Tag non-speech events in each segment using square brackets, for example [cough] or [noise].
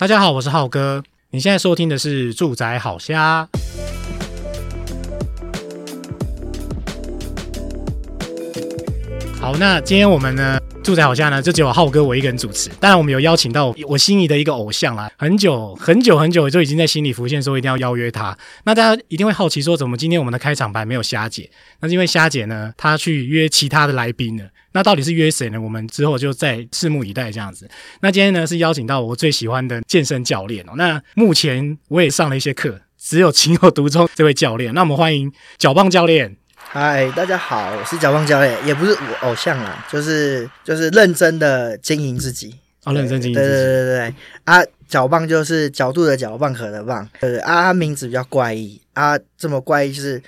大家好，我是浩哥。你现在收听的是《住宅好虾》。好，那今天我们呢，住宅好瞎呢，就只有浩哥我一个人主持。当然，我们有邀请到我心仪的一个偶像啦，很久很久很久就已经在心里浮现，说一定要邀约他。那大家一定会好奇，说怎么今天我们的开场白没有虾姐？那是因为虾姐呢，她去约其他的来宾了。那到底是约谁呢？我们之后就再拭目以待这样子。那今天呢，是邀请到我最喜欢的健身教练哦。那目前我也上了一些课，只有情有独钟这位教练。那我们欢迎脚棒教练。嗨，大家好，我是脚棒教练，也不是我偶像啦，就是就是认真的经营自己，啊，认真经营自己，对对对对啊，脚棒就是角度的角，蚌壳的棒，对对啊，他名字比较怪异。啊，这么怪异就是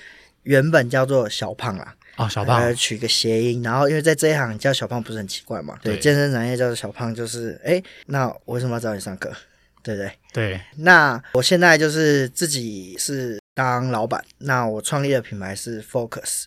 原本叫做小胖啦，哦，小胖，呃，取个谐音，然后因为在这一行叫小胖不是很奇怪嘛，对，对健身产业叫做小胖就是，哎，那我为什么要找你上课？对不对？对，那我现在就是自己是。当老板，那我创立的品牌是 Focus，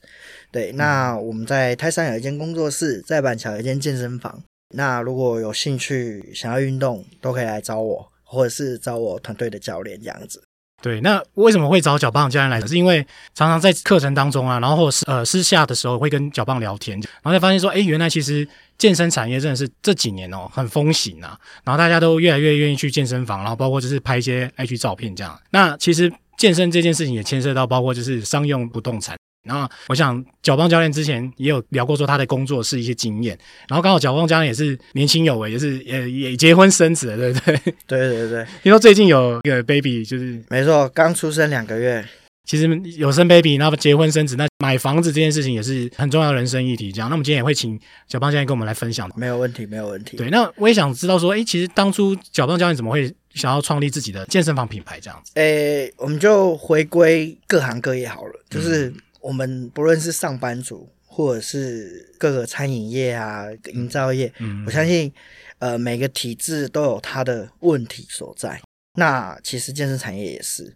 对，那我们在泰山有一间工作室，在板桥有一间健身房。那如果有兴趣想要运动，都可以来找我，或者是找我团队的教练这样子。对，那为什么会找脚棒教练来？是因为常常在课程当中啊，然后是呃私下的时候会跟脚棒聊天，然后才发现说，哎，原来其实健身产业真的是这几年哦很风行啊，然后大家都越来越愿意去健身房，然后包括就是拍一些 IG 照片这样。那其实。健身这件事情也牵涉到包括就是商用不动产，然后我想脚棒教练之前也有聊过说他的工作是一些经验，然后刚好脚棒教练也是年轻有为，也是也也结婚生子了，对不 [laughs] 对？对对对，听说最近有一个 baby，就是没错，刚出生两个月。其实有生 baby，然后结婚生子，那买房子这件事情也是很重要的人生议题。这样，那我们今天也会请脚棒教练跟我们来分享。没有问题，没有问题。对，那我也想知道说，哎，其实当初脚棒教练怎么会想要创立自己的健身房品牌这样子？诶，我们就回归各行各业好了，就是我们不论是上班族，或者是各个餐饮业啊、营造业，嗯，我相信，呃，每个体制都有它的问题所在。那其实健身产业也是。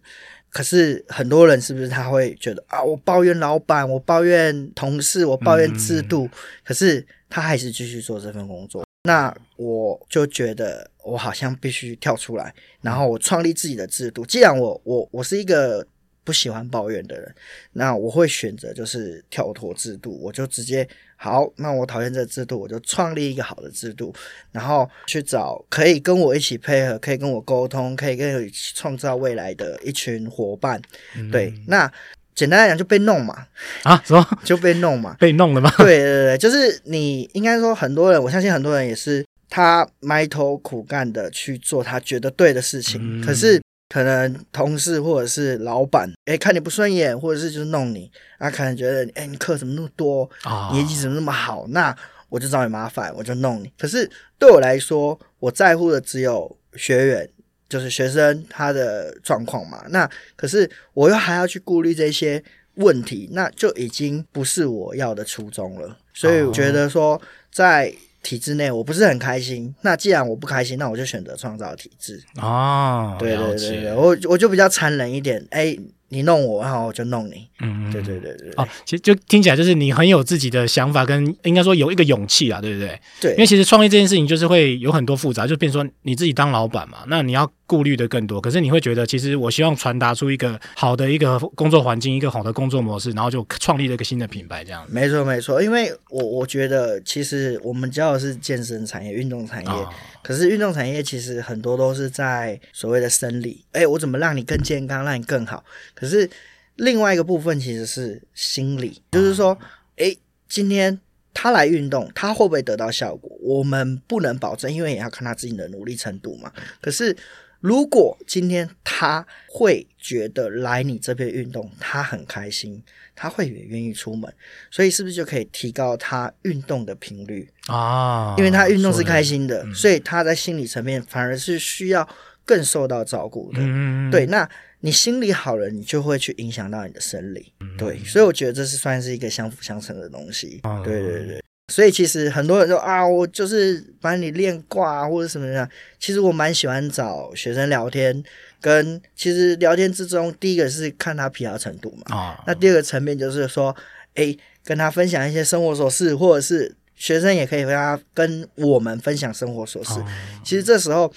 可是很多人是不是他会觉得啊，我抱怨老板，我抱怨同事，我抱怨制度，嗯、可是他还是继续做这份工作。那我就觉得我好像必须跳出来，然后我创立自己的制度。既然我我我是一个。不喜欢抱怨的人，那我会选择就是跳脱制度，我就直接好，那我讨厌这个制度，我就创立一个好的制度，然后去找可以跟我一起配合，可以跟我沟通，可以跟我一起创造未来的一群伙伴。嗯、对，那简单来讲就被弄嘛，啊，什么？就被弄嘛，被弄了吗？对对对，就是你应该说很多人，我相信很多人也是他埋头苦干的去做他觉得对的事情，嗯、可是。可能同事或者是老板，哎，看你不顺眼，或者是就是弄你，啊，可能觉得，哎，你课怎么那么多，啊，业绩怎么那么好，那我就找你麻烦，我就弄你。可是对我来说，我在乎的只有学员，就是学生他的状况嘛。那可是我又还要去顾虑这些问题，那就已经不是我要的初衷了。所以我觉得说，在体制内我不是很开心，那既然我不开心，那我就选择创造体制。啊，对对对对，我我就比较残忍一点，哎。你弄我，然后我就弄你。嗯，对对对对。哦，其实就听起来就是你很有自己的想法，跟应该说有一个勇气啊，对不对？对。因为其实创业这件事情就是会有很多复杂，就变成说你自己当老板嘛，那你要顾虑的更多。可是你会觉得，其实我希望传达出一个好的一个工作环境，一个好的工作模式，然后就创立了一个新的品牌，这样。没错没错，因为我我觉得其实我们教的是健身产业、运动产业。哦可是运动产业其实很多都是在所谓的生理，哎，我怎么让你更健康，让你更好？可是另外一个部分其实是心理，就是说，哎，今天他来运动，他会不会得到效果？我们不能保证，因为也要看他自己的努力程度嘛。可是。如果今天他会觉得来你这边运动，他很开心，他会也愿意出门，所以是不是就可以提高他运动的频率啊？因为他运动是开心的，所以他在心理层面反而是需要更受到照顾的。嗯，对，那你心理好了，你就会去影响到你的生理。对，所以我觉得这是算是一个相辅相成的东西。对对对。所以其实很多人说啊，我就是帮你练挂啊，或者什么样。其实我蛮喜欢找学生聊天，跟其实聊天之中，第一个是看他疲劳程度嘛。啊。那第二个层面就是说，哎，跟他分享一些生活琐事，或者是学生也可以跟他跟我们分享生活琐事。其实这时候，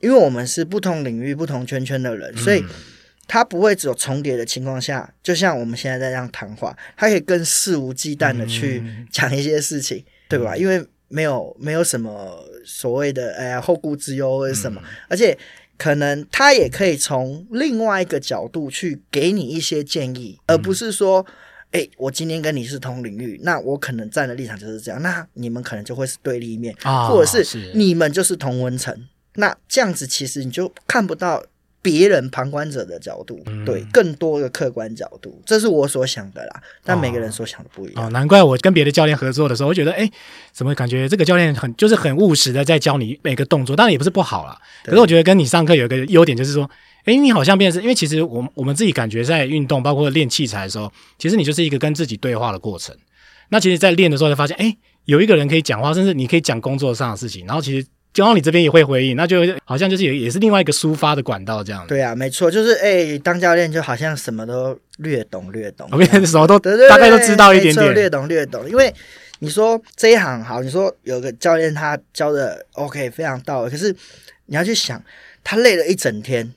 因为我们是不同领域、不同圈圈的人，所以他不会只有重叠的情况下，就像我们现在在这样谈话，他可以更肆无忌惮的去讲一些事情，对吧？因为没有没有什么所谓的哎呀后顾之忧或者什么，而且。可能他也可以从另外一个角度去给你一些建议，而不是说，哎、欸，我今天跟你是同领域，那我可能站的立场就是这样，那你们可能就会是对立面，啊、或者是你们就是同温层，那这样子其实你就看不到。别人旁观者的角度，嗯、对更多的客观角度，这是我所想的啦。但每个人所想的不一样。哦，哦，难怪我跟别的教练合作的时候，我觉得，哎，怎么感觉这个教练很就是很务实的在教你每个动作，当然也不是不好啦。可是我觉得跟你上课有一个优点，就是说，哎，你好像变成，因为其实我我们自己感觉在运动，包括练器材的时候，其实你就是一个跟自己对话的过程。那其实，在练的时候，才发现，哎，有一个人可以讲话，甚至你可以讲工作上的事情，然后其实。刚好你这边也会回应，那就好像就是也也是另外一个抒发的管道这样。对啊，没错，就是哎、欸，当教练就好像什么都略懂略懂，我什么都大概都知道一点点，略懂略懂。因为你说这一行好，你说有个教练他教的 OK 非常到位，可是你要去想，他累了一整天，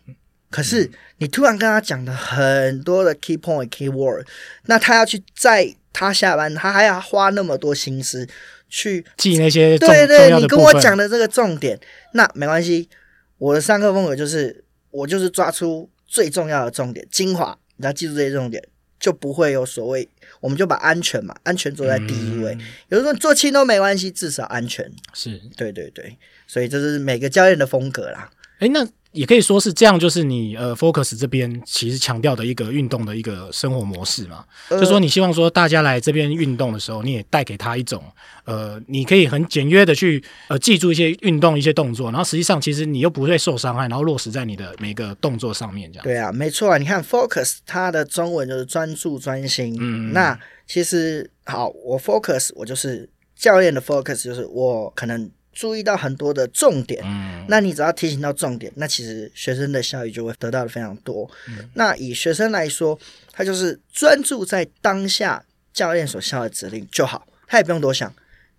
可是你突然跟他讲的很多的 key point key word，那他要去在他下班，他还要花那么多心思。去记那些对对，你跟我讲的这个重点，那没关系。我的上课风格就是，我就是抓出最重要的重点精华，你要记住这些重点，就不会有所谓。我们就把安全嘛，安全坐在第一位。嗯、有时候做轻都没关系，至少安全是对对对。所以这是每个教练的风格啦。哎，那。也可以说是这样，就是你呃，Focus 这边其实强调的一个运动的一个生活模式嘛，呃、就说你希望说大家来这边运动的时候，你也带给他一种呃，你可以很简约的去呃记住一些运动一些动作，然后实际上其实你又不会受伤害，然后落实在你的每个动作上面这样。对啊，没错啊，你看 Focus 它的中文就是专注专心，嗯，那其实好，我 Focus 我就是教练的 Focus，就是我可能。注意到很多的重点，嗯，那你只要提醒到重点，那其实学生的效益就会得到的非常多。嗯，那以学生来说，他就是专注在当下教练所下的指令就好，他也不用多想。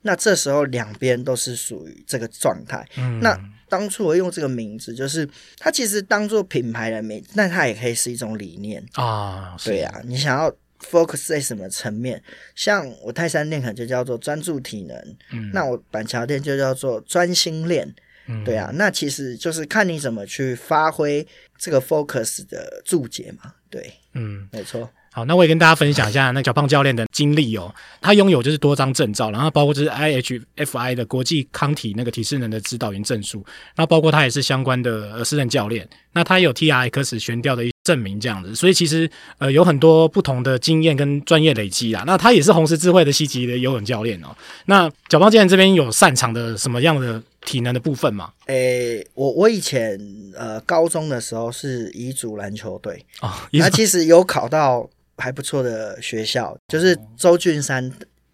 那这时候两边都是属于这个状态。嗯，那当初我用这个名字，就是它其实当做品牌的名字，那它也可以是一种理念啊。对呀，啊，你想要。Focus 在什么层面？像我泰山练可能就叫做专注体能，嗯，那我板桥店就叫做专心练，嗯，对啊，那其实就是看你怎么去发挥这个 focus 的注解嘛，对，嗯，没错。好，那我也跟大家分享一下那小胖教练的经历哦。他拥有就是多张证照，然后包括就是 IHFI 的国际康体那个体适能的指导员证书，然后包括他也是相关的呃私人教练。那他也有 TRX 悬吊的一证明这样子，所以其实呃有很多不同的经验跟专业累积啦。那他也是红十字会的西级的游泳教练哦。那小胖教练这边有擅长的什么样的体能的部分吗？诶、欸，我我以前呃高中的时候是乙组篮球队哦，他其实有考到。还不错的学校，就是周俊山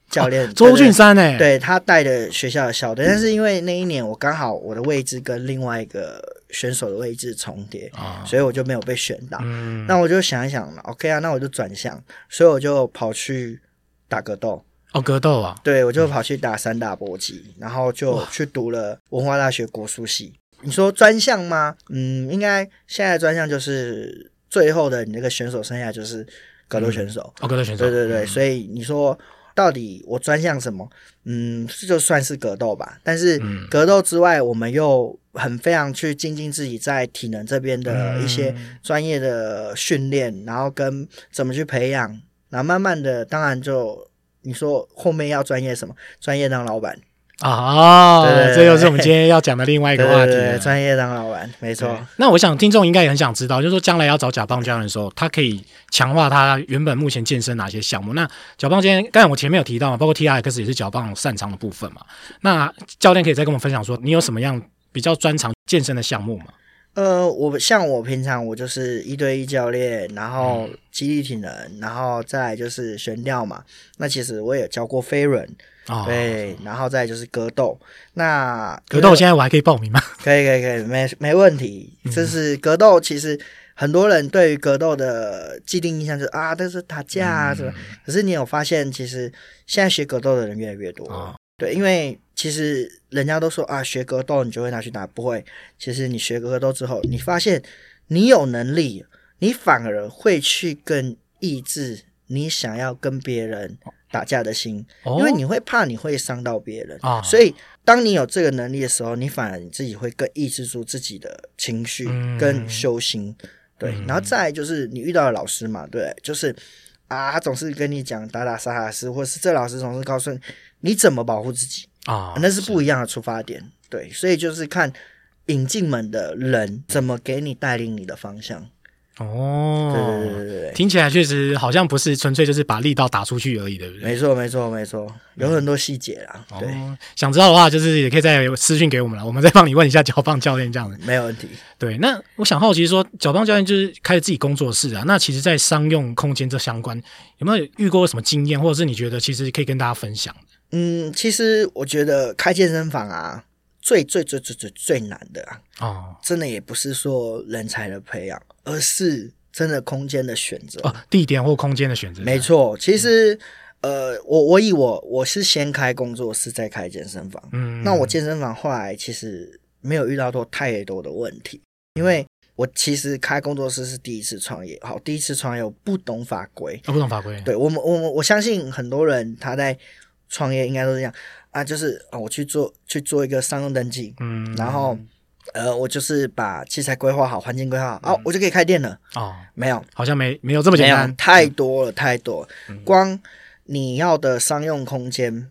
教练。周俊山哎，对他带的学校的校队，但是因为那一年我刚好我的位置跟另外一个选手的位置重叠，所以我就没有被选到。那我就想一想，OK 啊，那我就转向，所以我就跑去打格斗。哦，格斗啊，对，我就跑去打三打搏击，然后就去读了文化大学国术系。你说专项吗？嗯，应该现在专项就是最后的你那个选手生涯就是。格斗选手，嗯、哦，格斗选手，对对对，嗯、所以你说到底我专项什么？嗯，就算是格斗吧。但是格斗之外，我们又很非常去精进自己在体能这边的一些专业的训练，嗯、然后跟怎么去培养，然后慢慢的，当然就你说后面要专业什么？专业当老板。啊，对，对，对，这又是我们今天要讲的另外一个话题。专业当老板，没错。那我想听众应该也很想知道，就是说将来要找甲方教练的时候，他可以强化他原本目前健身哪些项目？那甲棒今天刚才我前面有提到嘛，包括 TRX 也是脚棒擅长的部分嘛。那教练可以再跟我们分享说，你有什么样比较专长健身的项目吗？呃，我像我平常我就是一对一教练，然后肌力体能，然后再就是悬吊嘛。那其实我也教过飞轮。哦，对，然后再就是格斗。那格斗现在我还可以报名吗？[laughs] 可以，可以，可以，没没问题。就是格斗，其实很多人对于格斗的既定印象就是啊，都是打架啊，是吧？可是你有发现，其实现在学格斗的人越来越多。对，因为其实人家都说啊，学格斗你就会拿去打，不会。其实你学格斗之后，你发现你有能力，你反而会去更抑制你想要跟别人打架的心，因为你会怕你会伤到别人啊。所以当你有这个能力的时候，你反而你自己会更抑制住自己的情绪跟修心。对，然后再来就是你遇到的老师嘛，对，就是啊，他总是跟你讲打打杀杀是，或是这老师总是告诉你你怎么保护自己啊，那是不一样的出发点。对，所以就是看引进门的人怎么给你带领你的方向。哦，对对对对，听起来确实好像不是纯粹就是把力道打出去而已，对不对？没错没错没错，有很多细节啊。对，想知道的话，就是也可以再私信给我们了，我们再帮你问一下脚棒教练这样子。没有问题。对，那我想好奇说，脚棒教练就是开了自己工作室啊，那其实，在商用空间这相关，有没有遇过什么经验，或者是你觉得其实可以跟大家分享？嗯，其实我觉得开健身房啊，最最最最最最难的啊，哦，真的也不是说人才的培养。而是真的空间的选择，哦，地点或空间的选择。没错，其实，呃，我我以我我是先开工作室再开健身房，嗯，那我健身房后来其实没有遇到过太多的问题，因为我其实开工作室是第一次创业，好，第一次创业我不懂法规，哦，不懂法规，对我们我我我相信很多人他在创业应该都是这样啊，就是啊，我去做去做一个商用登记，嗯，然后。呃，我就是把器材规划好，环境规划好，哦，我就可以开店了。哦，没有，好像没没有这么简单，太多了，太多了。光你要的商用空间，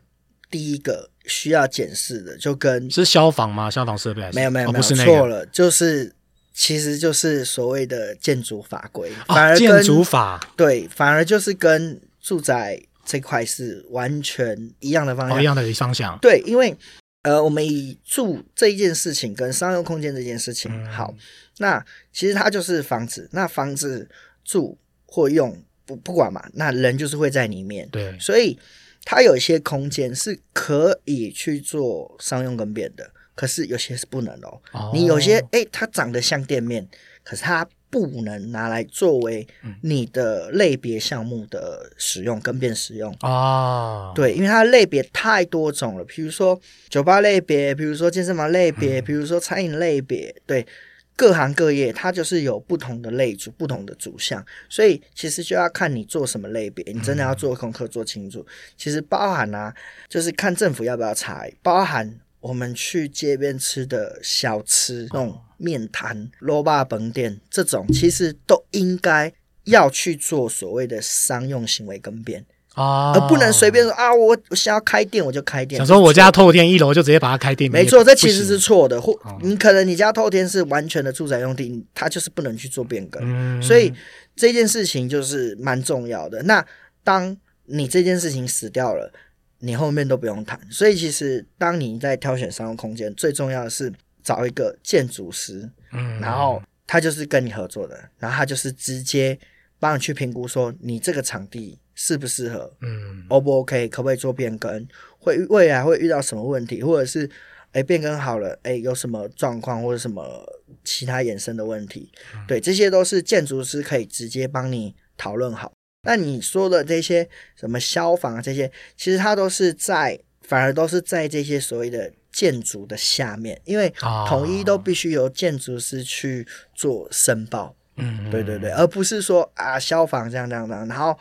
第一个需要检视的，就跟是消防吗？消防设备还是？没有没有没有，错了，就是其实就是所谓的建筑法规，反而建筑法对，反而就是跟住宅这块是完全一样的方向，一样的方向。对，因为。呃，我们以住这一件事情跟商用空间这件事情，嗯、好，那其实它就是房子，那房子住或用不不管嘛，那人就是会在里面，对，所以它有一些空间是可以去做商用跟变的，可是有些是不能哦。哦你有些哎，它长得像店面，可是它。不能拿来作为你的类别项目的使用，跟变使用啊。对，因为它类别太多种了，比如说酒吧类别，比如说健身房类别，比如说餐饮类别，对，各行各业它就是有不同的类组、不同的主项，所以其实就要看你做什么类别，你真的要做功课做清楚。其实包含啊，就是看政府要不要查，包含。我们去街边吃的小吃，那种面摊、卤肉饭店，这种其实都应该要去做所谓的商用行为更变啊，而不能随便说啊，我我想要开店我就开店。想说我家透天一楼就直接把它开店，没错，这其实是错的。或你可能你家透天是完全的住宅用地，它就是不能去做变更。嗯，所以这件事情就是蛮重要的。那当你这件事情死掉了。你后面都不用谈，所以其实当你在挑选商用空间，最重要的是找一个建筑师，嗯，然后他就是跟你合作的，然后他就是直接帮你去评估说你这个场地适不适合，嗯，O 不 OK，可不可以做变更，会未来会遇到什么问题，或者是诶变更好了，诶有什么状况或者什么其他衍生的问题，嗯，对，这些都是建筑师可以直接帮你讨论好。那你说的这些什么消防啊，这些，其实它都是在，反而都是在这些所谓的建筑的下面，因为统一都必须由建筑师去做申报。嗯，对对对，而不是说啊消防这样这样这样。然后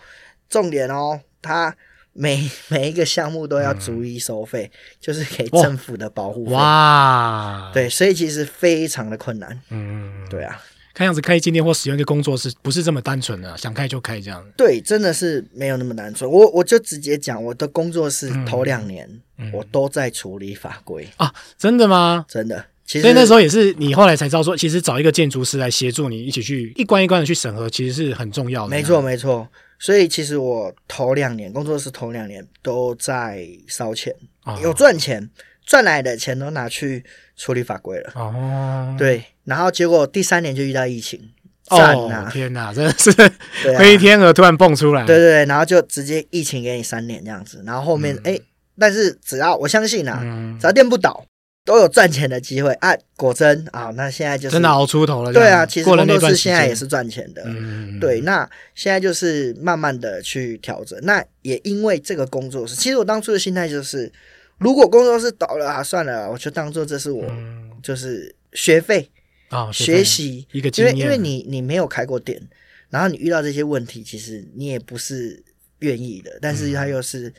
重点哦，它每 [laughs] 每一个项目都要逐一收费，嗯、就是给政府的保护费。哇，对，所以其实非常的困难。嗯，对啊。看样子开一间店或使用一个工作室不是这么单纯的，想开就开这样。对，真的是没有那么单纯。我我就直接讲，我的工作室头两年、嗯、我都在处理法规啊，真的吗？真的。其实所以那时候也是你后来才知道说，其实找一个建筑师来协助你一起去一关一关的去审核，其实是很重要的。没错没错。所以其实我头两年工作室头两年都在烧钱，啊、有赚钱，赚来的钱都拿去处理法规了。哦，对。然后结果第三年就遇到疫情，哦天哪，真的是黑天鹅突然蹦出来，对对对，然后就直接疫情给你三年这样子，然后后面哎，但是只要我相信啊，只要店不倒，都有赚钱的机会。啊！果真啊，那现在就是真的熬出头了，对啊，其实工作室现在也是赚钱的，对，那现在就是慢慢的去调整，那也因为这个工作室，其实我当初的心态就是。如果工作室倒了啊，算了，我就当做这是我、嗯、就是学费啊，学习一个经验，因为因为你你没有开过店，然后你遇到这些问题，其实你也不是愿意的，但是它又是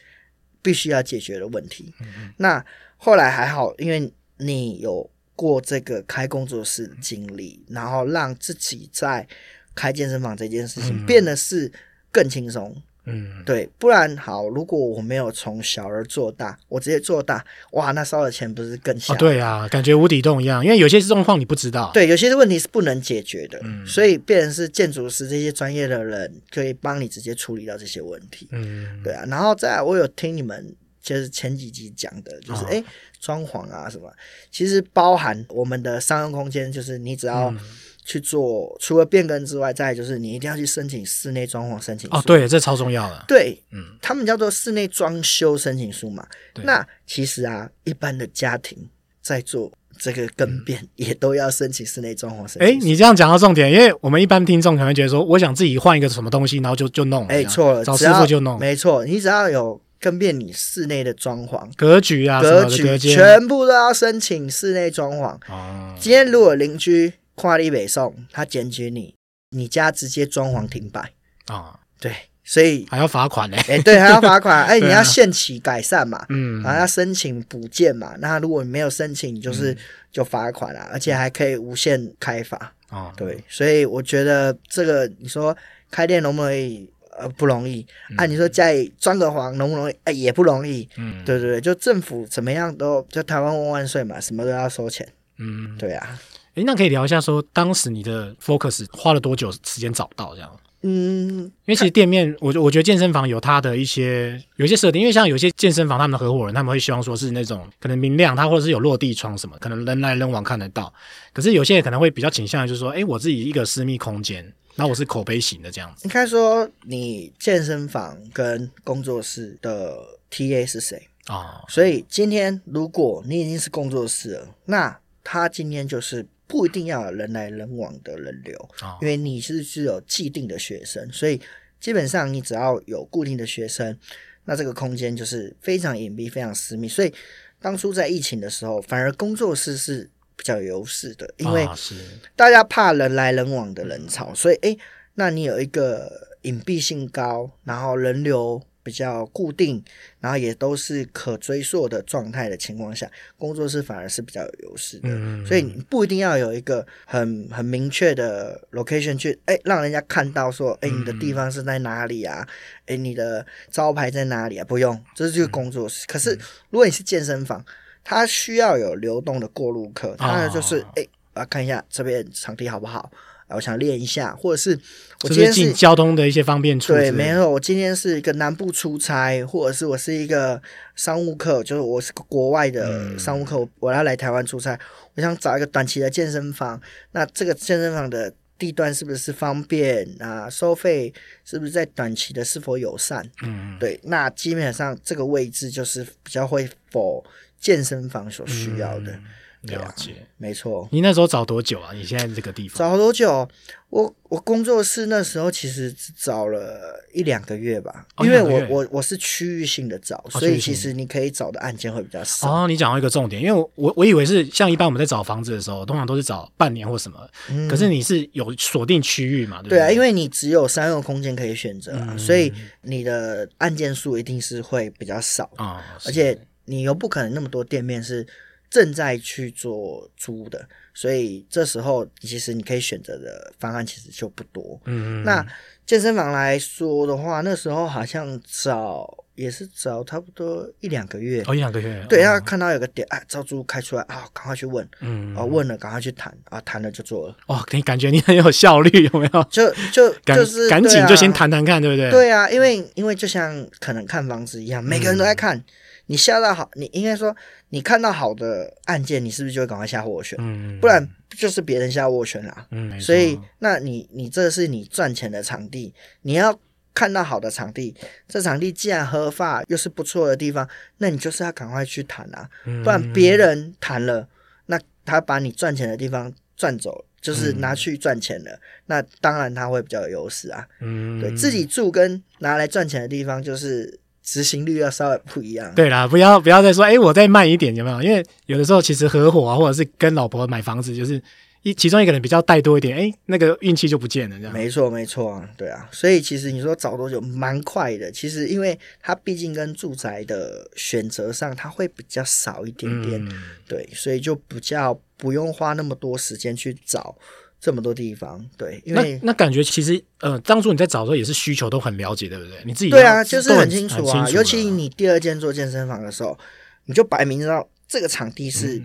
必须要解决的问题。嗯、那后来还好，因为你有过这个开工作室的经历，然后让自己在开健身房这件事情变得是更轻松。嗯，对，不然好，如果我没有从小而做大，我直接做大，哇，那烧的钱不是更小？哦，对啊，感觉无底洞一样，因为有些状况你不知道，对，有些问题是不能解决的，嗯，所以变成是建筑师这些专业的人可以帮你直接处理到这些问题，嗯，对啊，然后再来我有听你们就是前几集讲的，就是哎，装、哦、潢啊什么，其实包含我们的商用空间，就是你只要。嗯去做，除了变更之外，再就是你一定要去申请室内装潢申请书。哦，对，这超重要的。对，嗯，他们叫做室内装修申请书嘛。那其实啊，一般的家庭在做这个更变，嗯、也都要申请室内装潢申请。哎，你这样讲到重点，因为我们一般听众可能觉得说，我想自己换一个什么东西，然后就就弄。哎，错了，找师傅就弄。没错，你只要有更变你室内的装潢格局啊，格局全部都要申请室内装潢。哦，今天如果邻居。跨立北宋，他检举你，你家直接装潢停摆啊、哦？对，所以还要罚款呢。哎，对，还要罚款。[laughs] 哎，你要限期改善嘛，嗯，然后要申请补件嘛。那如果你没有申请，就是、嗯、就罚款了，而且还可以无限开罚啊、哦。对，所以我觉得这个你说开店容不容易？呃，不容易。按、嗯啊、你说家里装个潢容不容易？哎，也不容易。嗯，对对对，就政府怎么样都就台湾万万岁嘛，什么都要收钱。嗯，对啊。诶，那可以聊一下，说当时你的 focus 花了多久时间找到这样？嗯，因为其实店面，我我觉得健身房有它的一些有一些设定，因为像有些健身房他们的合伙人，他们会希望说是那种可能明亮，它或者是有落地窗什么，可能人来人往看得到。可是有些人可能会比较倾向于就是说，诶，我自己一个私密空间，那我是口碑型的这样子。应该说，你健身房跟工作室的 TA 是谁啊？哦，所以今天如果你已经是工作室了，那他今天就是。不一定要有人来人往的人流，哦、因为你是是有既定的学生，所以基本上你只要有固定的学生，那这个空间就是非常隐蔽、非常私密。所以当初在疫情的时候，反而工作室是比较有优势的，因为大家怕人来人往的人潮，所以诶，那你有一个隐蔽性高，然后人流。比较固定，然后也都是可追溯的状态的情况下，工作室反而是比较有优势的。嗯，所以你不一定要有一个很很明确的 location 去，哎，让人家看到说，哎，你的地方是在哪里啊？哎，你的招牌在哪里啊？不用，这是就是工作室。可是如果你是健身房，它需要有流动的过路客，它就是哎，我要看一下这边场地好不好。我想练一下，或者是我今天是交通的一些方便处。对，没错，我今天是一个南部出差，或者是我是一个商务客，就是我是个国外的商务客，嗯、我要来台湾出差，我想找一个短期的健身房。那这个健身房的地段是不是方便啊？收费是不是在短期的是否友善？嗯，对。那基本上这个位置就是比较会否健身房所需要的。嗯了解，没错。你那时候找多久啊？你现在这个地方找多久？我我工作室那时候其实只找了一两个月吧，哦、因为我我我是区域性的找，哦、所以其实你可以找的案件会比较少。哦，你讲到一个重点，因为我我以为是像一般我们在找房子的时候，通常都是找半年或什么，嗯、可是你是有锁定区域嘛？对不对？对啊，因为你只有三个空间可以选择、啊，嗯、所以你的案件数一定是会比较少啊，哦、而且你又不可能那么多店面是。正在去做租的，所以这时候其实你可以选择的方案其实就不多。嗯，那健身房来说的话，那时候好像找也是找差不多一两个月。哦，一两个月。对，要看到有个点，哎，招租开出来啊，赶快去问。嗯，啊，问了赶快去谈啊，谈了就做了。哦，你感觉你很有效率，有没有？就就 [laughs] 就是赶紧就先谈谈看，对不对？对啊，因为因为就像可能看房子一样，每个人都在看。你下到好，你应该说，你看到好的案件，你是不是就会赶快下斡旋？嗯，不然就是别人下斡旋啦。嗯，所以，那你你这是你赚钱的场地，你要看到好的场地，这场地既然合法又是不错的地方，那你就是要赶快去谈啊，不然别人谈了，那他把你赚钱的地方赚走，就是拿去赚钱了，那当然他会比较有优势啊。嗯，对自己住跟拿来赚钱的地方就是。执行率要稍微不一样。对啦，不要不要再说，哎，我再慢一点，有没有？因为有的时候其实合伙啊，或者是跟老婆买房子，就是。一其中一个人比较带多一点，哎，那个运气就不见了，这样。没错，没错，对啊。所以其实你说找多久，蛮快的。其实因为它毕竟跟住宅的选择上，它会比较少一点点，嗯、对，所以就比较不用花那么多时间去找这么多地方，对。因为那，那感觉其实，呃，当初你在找的时候也是需求都很了解，对不对？你自己对啊，就是很清楚啊。尤其你第二间做健身房的时候，你就摆明知道这个场地是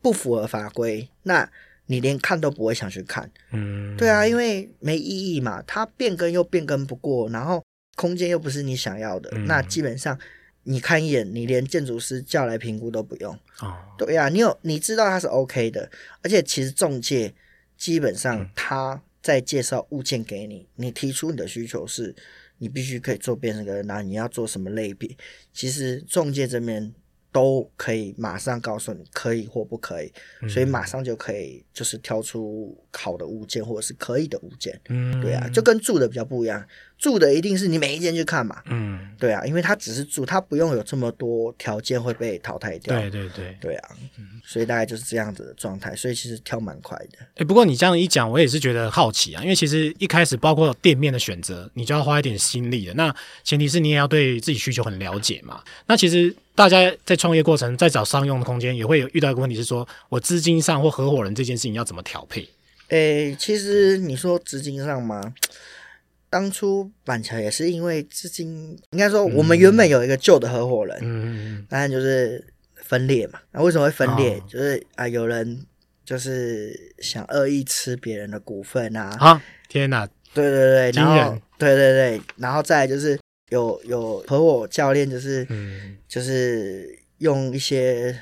不符合法规，嗯、那。你连看都不会想去看，嗯，对啊，因为没意义嘛，它变更又变更不过，然后空间又不是你想要的，嗯、那基本上你看一眼，你连建筑师叫来评估都不用，哦，对啊，你有你知道它是 OK 的，而且其实中介基本上他在介绍物件给你，你提出你的需求是，你必须可以做变成个，那你要做什么类别，其实中介这边。都可以马上告诉你可以或不可以，嗯、所以马上就可以就是挑出好的物件或者是可以的物件，嗯，对啊，就跟住的比较不一样，住的一定是你每一间去看嘛，嗯，对啊，因为它只是住，它不用有这么多条件会被淘汰掉，对对对，对啊，嗯、所以大概就是这样子的状态，所以其实挑蛮快的。哎、欸，不过你这样一讲，我也是觉得好奇啊，因为其实一开始包括店面的选择，你就要花一点心力的，那前提是你也要对自己需求很了解嘛，那其实。大家在创业过程，在找商用的空间，也会有遇到一个问题，是说我资金上或合伙人这件事情要怎么调配？诶，其实你说资金上吗？[tsk] 当初板桥也是因为资金，应该说我们原本有一个旧的合伙人，嗯，当然就是分裂嘛。那为什么会分裂？哦、就是啊，有人就是想恶意吃别人的股份啊！啊，天哪！对对对，然后对对对，然后再来就是。有有和我教练就是，嗯、就是用一些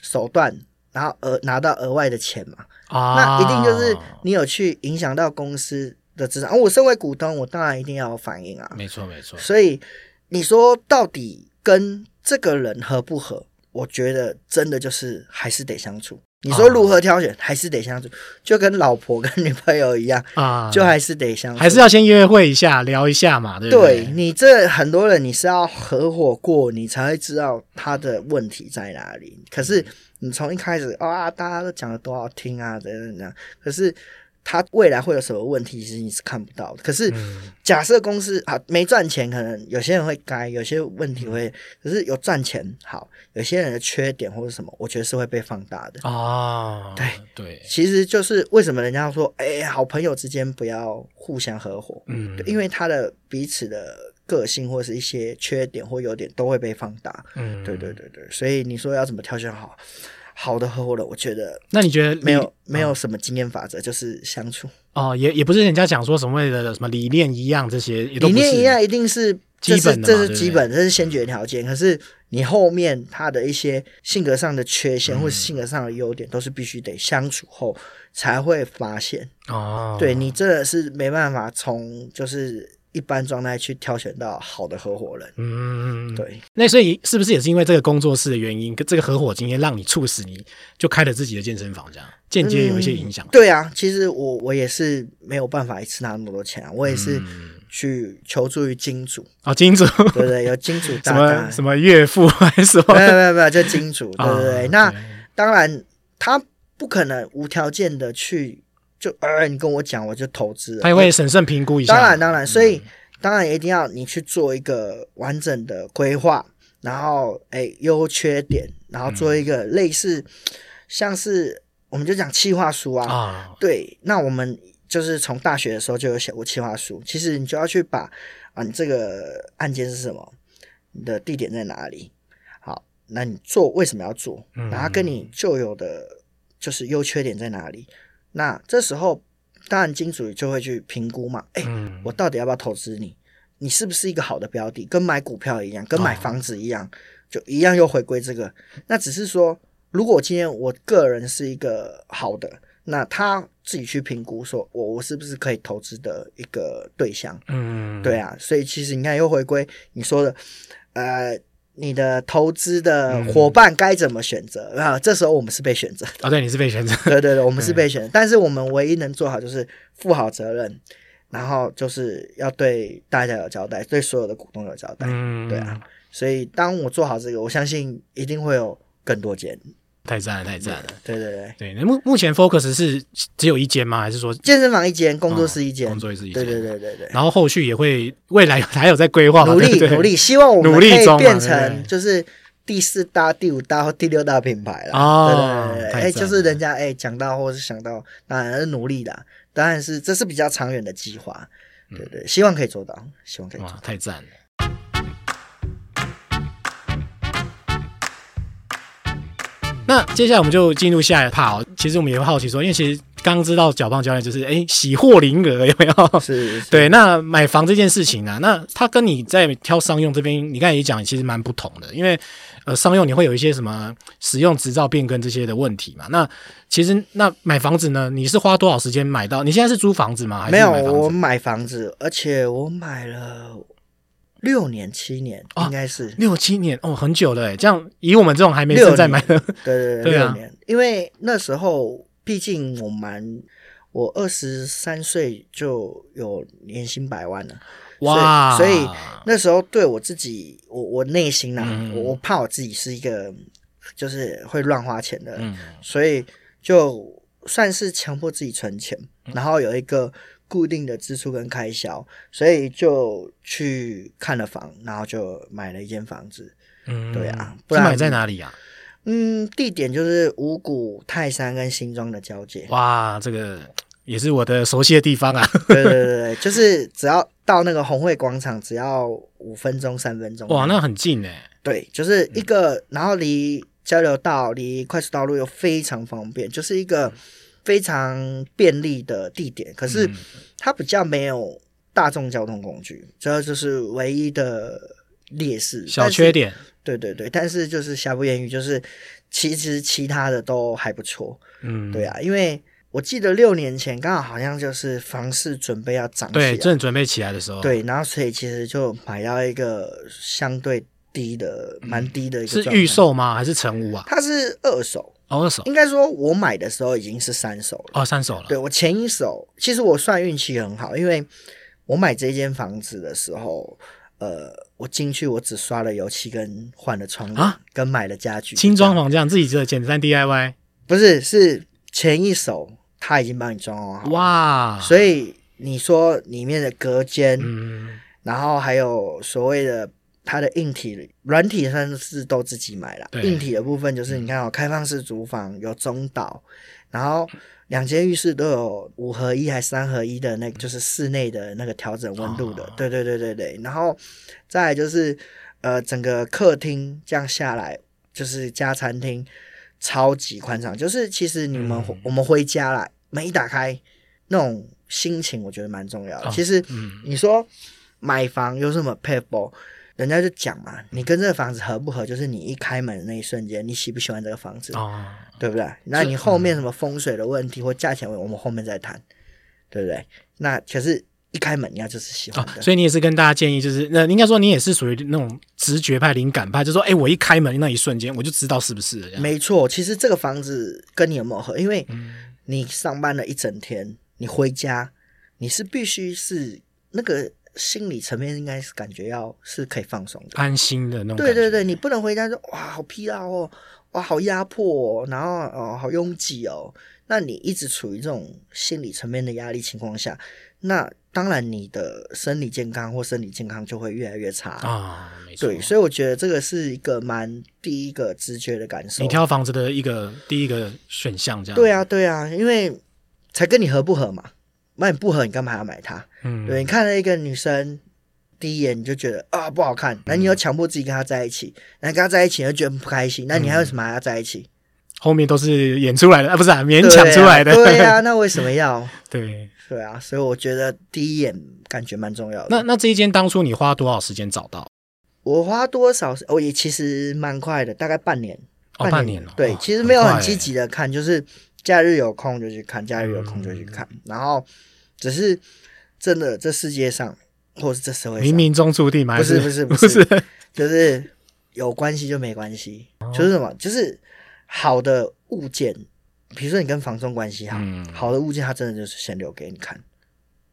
手段，然后额拿到额外的钱嘛，啊、那一定就是你有去影响到公司的资产。而、啊、我身为股东，我当然一定要有反应啊。没错没错。所以你说到底跟这个人合不合？我觉得真的就是还是得相处。你说如何挑选，哦、还是得相处，就跟老婆跟女朋友一样啊，就还是得相处，还是要先约会一下，聊一下嘛，对不对？对，你这很多人，你是要合伙过，你才会知道他的问题在哪里。可是你从一开始啊，大家都讲的多好听啊，等等等，可是。他未来会有什么问题，其实你是看不到的。可是，假设公司啊没赚钱，可能有些人会该，有些问题会。可是有赚钱，好，有些人的缺点或者什么，我觉得是会被放大的啊。对对，对其实就是为什么人家说，哎，好朋友之间不要互相合伙，嗯，因为他的彼此的个性或是一些缺点或优点都会被放大。嗯，对对对对，所以你说要怎么挑选好？好的合伙人，我觉得，那你觉得没有没有什么经验法则，就是相处哦，也也不是人家讲说什么为了什么理念一样，这些理念一样一定是基本的，这是基本，这是先决条件。可是你后面他的一些性格上的缺陷或是性格上的优点，都是必须得相处后才会发现哦。对，你真的是没办法从就是。一般状态去挑选到好的合伙人，嗯，对。那所以是不是也是因为这个工作室的原因，跟这个合伙经验，让你促使你就开了自己的健身房，这样间接有一些影响？嗯，对啊，其实我我也是没有办法一次拿那么多钱啊，我也是去求助于金主啊，金主，对不对？有金主 [laughs] 大大，什么什么岳父还是什么？没有没有没有，就金主，对不对？那当然，他不可能无条件的去。就呃，你跟我讲，我就投资了。他也会审慎评估一下。当然，当然，所以、嗯、当然一定要你去做一个完整的规划，然后哎，优缺点，然后做一个类似，嗯、像是我们就讲企划书啊。啊，对，那我们就是从大学的时候就有写过企划书。其实你就要去把啊，你这个案件是什么，你的地点在哪里？好，那你做为什么要做？然后跟你旧有的就是优缺点在哪里？那这时候，当然金主就会去评估嘛。哎，我到底要不要投资你？你是不是一个好的标的？跟买股票一样，跟买房子一样，就一样又回归这个。那只是说，如果今天我个人是一个好的，那他自己去评估，说我我是不是可以投资的一个对象？嗯，对啊。所以其实你看，又回归你说的，呃。你的投资的伙伴该怎么选择？嗯、啊，这时候我们是被选择啊。哦，对，你是被选择。[laughs] 对对对，我们是被选择。但是我们唯一能做好就是负好责任，然后就是要对大家有交代，对所有的股东有交代。嗯，对啊。所以当我做好这个，我相信一定会有更多间。太赞了，太赞了！对对对对，那目目前 Focus 是只有一间吗？还是说健身房一间，工作室一间？工作室一间。对对对对对。然后后续也会未来 [laughs] 还有在规划，努力努力，希望我们可以变成就是第四大、第五大或第六大品牌了。哦，对对对，哎，就是人家哎讲到或是想到，当然是努力的，当然是这是比较长远的计划。对对，希望可以做到，希望可以做到。太赞了。那接下来我们就进入下一趴哦。其实我们也会好奇说，因为其实刚知道脚棒教练就是哎喜获麟儿有没有？是，是。对，那买房这件事情、啊，那他跟你在挑商用这边，你刚才也讲，其实蛮不同的。因为呃，商用你会有一些什么使用执照变更这些的问题嘛。那其实那买房子呢，你是花多少时间买到？你现在是租房子吗？还是买房子？没有，我买房子，而且我买了。六年七年应该是、哦、六七年哦，很久了哎。这样以我们这种还没生在买的，对对对，六年。因为那时候毕竟我蛮，我二十三岁就有年薪百万了，哇！所以，所以那时候对我自己，我我内心呢、啊，嗯、我怕我自己是一个就是会乱花钱的，嗯、所以就算是强迫自己存钱，然后有一个。固定的支出跟开销，所以就去看了房，然后就买了一间房子。嗯，对啊，不然买在哪里呀？嗯，地点就是五谷泰山跟新庄的交界。哇，这个也是我的熟悉的地方啊。对对对对，就是只要到那个红会广场，只要五分钟、三分钟。哇，那很近哎。对，就是一个，然后离交流道、离快速道路又非常方便，就是一个。非常便利的地点，可是它比较没有大众交通工具，这就是唯一的劣势、小缺点。对对对，但是就是瑕不掩瑜，就是其实其他的都还不错。嗯，对啊，因为我记得六年前刚好好像就是房市准备要涨起来，对，正准备起来的时候，对，然后所以其实就买到一个相对低的、蛮低的一个、嗯、是预售吗？还是成屋啊？它是二手。二手应该说，我买的时候已经是三手了。哦，三手了。对，我前一手，其实我算运气很好，因为我买这间房子的时候，呃，我进去我只刷了油漆跟换了窗啊，跟买了家具，轻装潢这样自己做简单 DIY。不是，是前一手他已经帮你装好。哇！所以你说里面的隔间，嗯，然后还有所谓的。它的硬体、软体算是都自己买了。硬体的部分就是你看哦，开放式厨房有中岛，然后两间浴室都有五合一还是三合一的那个，就是室内的那个调整温度的。哦、对对对对对。然后再来就是呃，整个客厅这样下来就是加餐厅，超级宽敞。就是其实你们、嗯、我们回家了，门一打开，那种心情我觉得蛮重要的。哦、其实你说买房有什么撇步？人家就讲嘛，你跟这个房子合不合，就是你一开门的那一瞬间，你喜不喜欢这个房子，哦、对不对？那你后面什么风水的问题或价钱问题，我们后面再谈，对不对？那可是一开门，人家就是喜欢。所以你也是跟大家建议，就是那应该说你也是属于那种直觉派、灵感派，就是说，哎，我一开门那一瞬间，我就知道是不是。没错，其实这个房子跟你有没有合？因为你上班了一整天，你回家，你是必须是那个。心理层面应该是感觉要是可以放松的、安心的那种。对对对，你不能回家说哇好疲劳哦，哇好压迫哦，然后哦好拥挤哦。那你一直处于这种心理层面的压力情况下，那当然你的生理健康或身体健康就会越来越差啊。没错。对，所以我觉得这个是一个蛮第一个直觉的感受。你挑房子的一个第一个选项，这样。对啊对啊，因为才跟你合不合嘛。那你不合，你干嘛还要买它？嗯，对，你看了一个女生，第一眼你就觉得啊不好看，那你又强迫自己跟她在一起，那跟她在一起你又觉得不开心，那你还有什么还要在一起？后面都是演出来的啊，不是啊，勉强出来的。对 [laughs] 呀，那为什么要？对对啊，所以我觉得第一眼感觉蛮重要的。那那这一间当初你花多少时间找到？我花多少？我也其实蛮快的，大概半年。哦，半年了。对，其实没有很积极的看，就是。假日有空就去看，假日有空就去看，嗯、然后只是真的这世界上，或是这社会上，冥冥中注定吗？不是不是不是，不是 [laughs] 就是有关系就没关系，哦、就是什么？就是好的物件，比如说你跟房东关系好，嗯、好的物件，它真的就是先留给你看。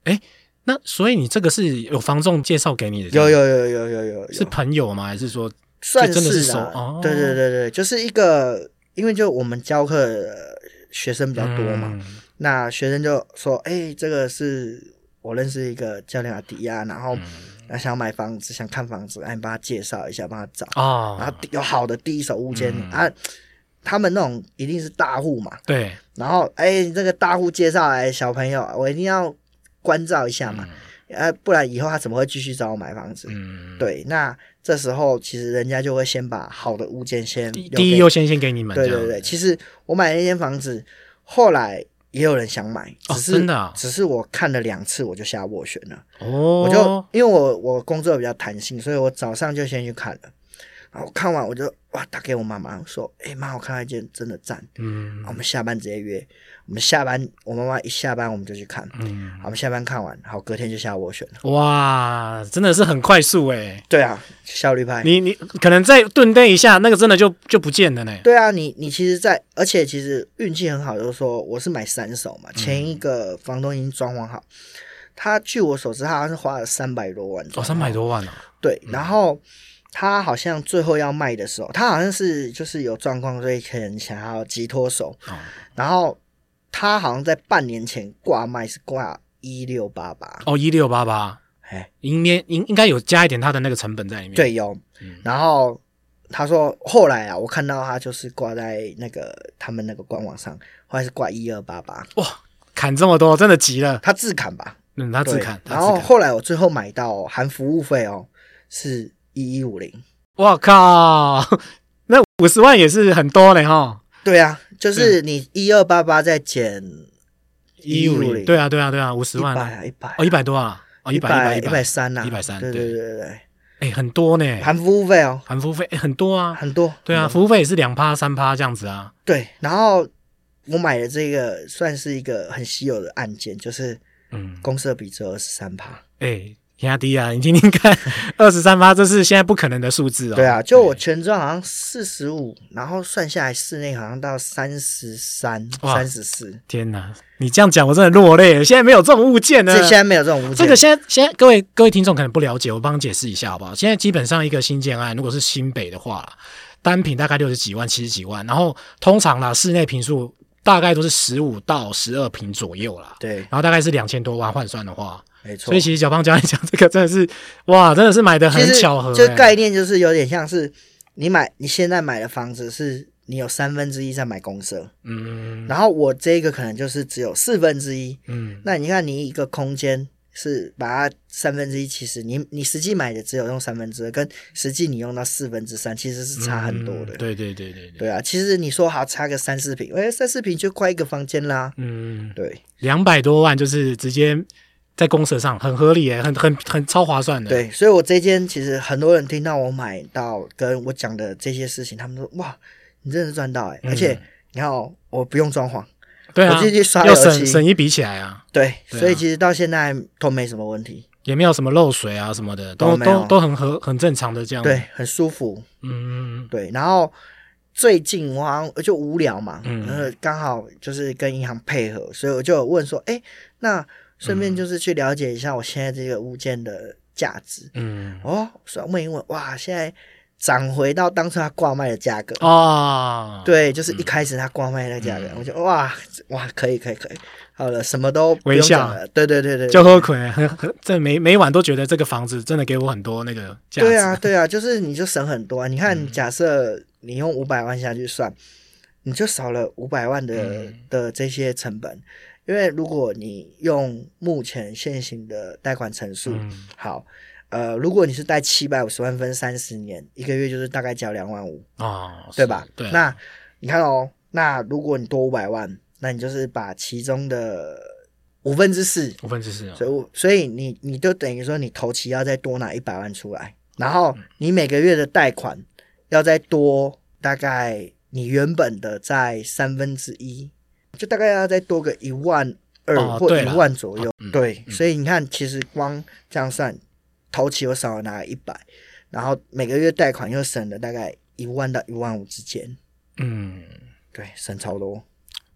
哎，那所以你这个是有房仲介绍给你的？有有有有有有，有，是朋友吗？还是说算是真的是哦？对对对对，就是一个，因为就我们教课学生比较多嘛，嗯、那学生就说：“哎、欸，这个是我认识一个教练阿迪亚，然后他想买房子，想看房子，哎，你帮他介绍一下，帮他找哦，然后有好的第一手物件、嗯、啊。”他们那种一定是大户嘛，对。然后，哎，这个大户介绍来小朋友，我一定要关照一下嘛，嗯、啊，不然以后他怎么会继续找我买房子？嗯，对。那这时候其实人家就会先把好的物件先第一优先先给你们。对对对，其实我买那间房子，后来也有人想买，只是、哦、真的、啊，只是我看了两次我就下斡旋了。哦，我就因为我我工作比较弹性，所以我早上就先去看了。然后看完我就哇打给我妈妈说：“哎、欸、妈，我看到一件真的赞。”嗯，我们下班直接约。我们下班，我妈妈一下班我们就去看。嗯，我们下班看完，好隔天就下斡旋了。哇，真的是很快速哎。对啊，效率派。你你可能再顿顿一下，那个真的就就不见了呢。对啊，你你其实在，在而且其实运气很好，就是说我是买三手嘛，前一个房东已经装潢好，他据我所知，他好像是花了三百多万。哦，三百多万啊。对，然后。他好像最后要卖的时候，他好像是就是有状况，所以可能想要急脱手。哦、然后他好像在半年前挂卖是挂一六八八哦，一六八八，哎，应该应应该有加一点他的那个成本在里面。对，有。嗯、然后他说后来啊，我看到他就是挂在那个他们那个官网上，后来是挂一二八八。哇，砍这么多，真的急了。他自砍吧？嗯，他自砍。然后后来我最后买到含服务费哦，是。一一五零，我靠，那五十万也是很多嘞哈。对啊，就是你一二八八再减一五零，对啊对啊对啊，五十万，一百一百哦，一百多啊，哦，一百一百三呐，一百三，对对。对对对，哎，很多呢，含服务费哦，含服务费，哎，很多啊，很多，对啊，服务费也是两趴三趴这样子啊。对，然后我买的这个算是一个很稀有的案件，就是嗯，公设比只有二十三趴，哎。压低啊！你听听看，二十三趴，这是现在不可能的数字哦。对啊，就我全装好像四十五，然后算下来室内好像到三十三、三十四。天哪，你这样讲我真的落泪了。现在没有这种物件呢。这现在没有这种物件。这个现在现在各位各位听众可能不了解，我帮你解释一下好不好？现在基本上一个新建案，如果是新北的话，单品大概六十几万、七十几万，然后通常啦，室内坪数大概都是十五到十二坪左右啦。对，然后大概是两千多万换算的话。没错，所以其实小胖教你讲这个真的是哇，真的是买的很巧合。就概念就是有点像是你买你现在买的房子，是你有三分之一在买公设，嗯，然后我这个可能就是只有四分之一，嗯，那你看你一个空间是把它三分之一，其实你你实际买的只有用三分之二，跟实际你用到四分之三，其实是差很多的。对对对对对啊，其实你说好差个三四平，哎，三四平就快一个房间啦。嗯，对，两百多万就是直接。在公设上很合理耶，很很很超划算的。对，所以我这间其实很多人听到我买到跟我讲的这些事情，他们说哇，你真的是赚到哎！嗯、而且你看哦，我不用装潢，对啊，我进去刷油漆，省省一笔起来啊。对，所以其实到现在都没什么问题，也没有什么漏水啊什么的，都都都，很合很正常的这样。对，很舒服。嗯，对。然后最近我好像就无聊嘛，嗯，然后刚好就是跟银行配合，所以我就问说，哎，那。顺便就是去了解一下我现在这个物件的价值。嗯，哦，所以问一问，哇，现在涨回到当初他挂卖的价格哦。对，就是一开始他挂卖的价格，嗯、我就哇哇，可以可以可以，好了，什么都不用讲了。微笑对对对对，就喝亏，很很，这每每晚都觉得这个房子真的给我很多那个价值。对啊对啊，就是你就省很多啊。你看，假设你用五百万下去算，你就少了五百万的、嗯、的这些成本。因为如果你用目前现行的贷款成数，嗯、好，呃，如果你是贷七百五十万分三十年，一个月就是大概交两万五啊，对吧？对。那你看哦，那如果你多五百万，那你就是把其中的五分之四，五分之四，所以所以你你就等于说你头期要再多拿一百万出来，然后你每个月的贷款要再多大概你原本的在三分之一。就大概要再多个一万二或一万左右，哦对，所以你看，其实光这样算，头期我少了拿了一百，然后每个月贷款又省了大概一万到一万五之间，嗯，对，省超多，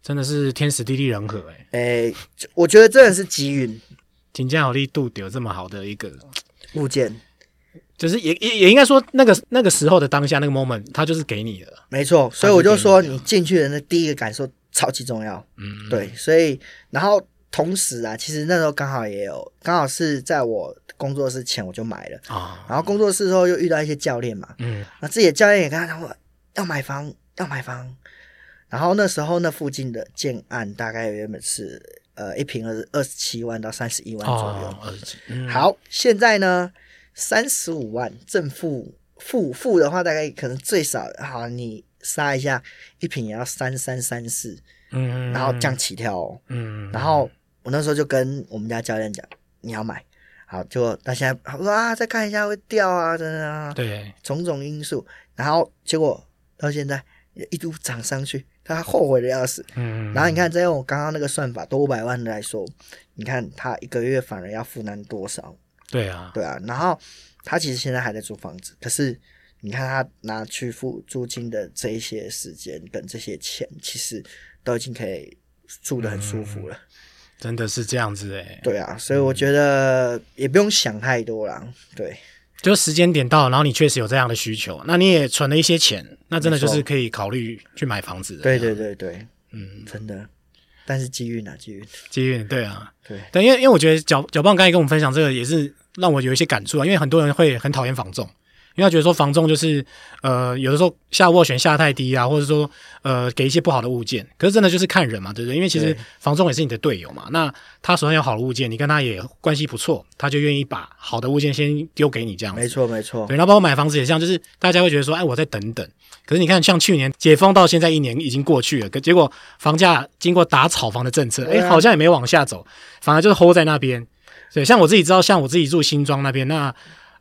真的是天时地利人和，欸，哎，哎，我觉得真的是机运，金嘉有力度有这么好的一个物件，就是也也也应该说那个那个时候的当下那个 moment，它就是给你的，没错。所以我就说，你进去的那第一个感受超级重要。嗯，对。所以然后同时啊，其实那时候刚好也有，刚好是在我工作室前我就买了啊。然后工作室之后又遇到一些教练嘛，嗯，那自己的教练也跟他说要买房，要买房。然后那时候那附近的建案大概原本是呃一平二二十七万到三十一万左右。好，现在呢三十五万正负负负的话，大概可能最少好你杀一下一瓶也要三三三四，嗯，然后这样起跳哦，嗯，然后我那时候就跟我们家教练讲，你要买，好，结果他现在我说啊再看一下会掉啊，真的啊，对，种种因素，然后结果到现在一度涨上去。他后悔的要死，嗯，然后你看，再用我刚刚那个算法，多五百万的来说，你看他一个月反而要负担多少？对啊，对啊。然后他其实现在还在租房子，可是你看他拿去付租金的这一些时间跟这些钱，其实都已经可以住得很舒服了。嗯，真的是这样子诶。对啊，所以我觉得也不用想太多啦。对。就时间点到，然后你确实有这样的需求，那你也存了一些钱，那真的就是可以考虑去买房子。对对对对，嗯，真的。但是机遇呢，机遇，机遇，对啊，对。但因为因为我觉得小小胖刚才跟我们分享这个，也是让我有一些感触啊。因为很多人会很讨厌房仲。因为他觉得说房仲就是呃有的时候下斡旋下太低啊，或者说呃给一些不好的物件，可是真的就是看人嘛，对不对？因为其实房仲也是你的队友嘛，那他手上有好的物件，你跟他也关系不错，他就愿意把好的物件先丢给你这样子。没错没错。对，然后包括买房子也像，就是大家会觉得说，哎，我再等等。可是你看，像去年解封到现在一年已经过去了，可结果房价经过打炒房的政策，哎，好像也没往下走，反而就是 hold 在那边。对，像我自己知道，像我自己住新庄那边那。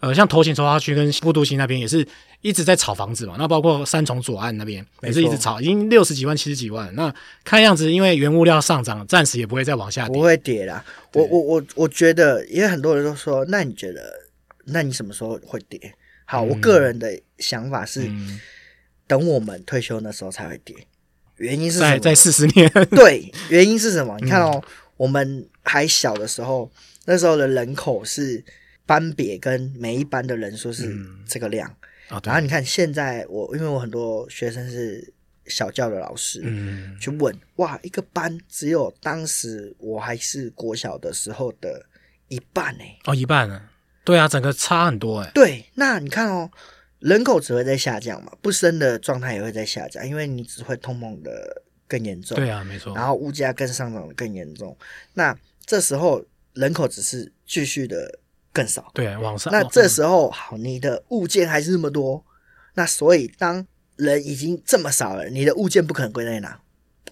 呃，像头前重划区跟副都心那边也是一直在炒房子嘛，那包括三重左岸那边也是一直炒，已经六十几万、七十几万。那看样子，因为原物料上涨，暂时也不会再往下跌，不会跌啦。我我我我觉得，因为很多人都说，那你觉得，那你什么时候会跌？好，嗯、我个人的想法是，嗯、等我们退休那时候才会跌。原因是？在在四十年。对，原因是什么？你看哦，嗯、我们还小的时候，那时候的人口是。班别跟每一班的人数是这个量，然后你看现在我因为我很多学生是小教的老师，嗯，去问哇，一个班只有当时我还是国小的时候的一半呢？哦，一半呢？对啊，整个差很多哎。对，那你看哦，人口只会在下降嘛，不生的状态也会在下降，因为你只会通膨的更严重，对啊，没错，然后物价更上涨的更严重，那这时候人口只是继续的。更少，对，往上。那这时候好，你的物件还是那么多，那所以当人已经这么少了，你的物件不可能归在哪，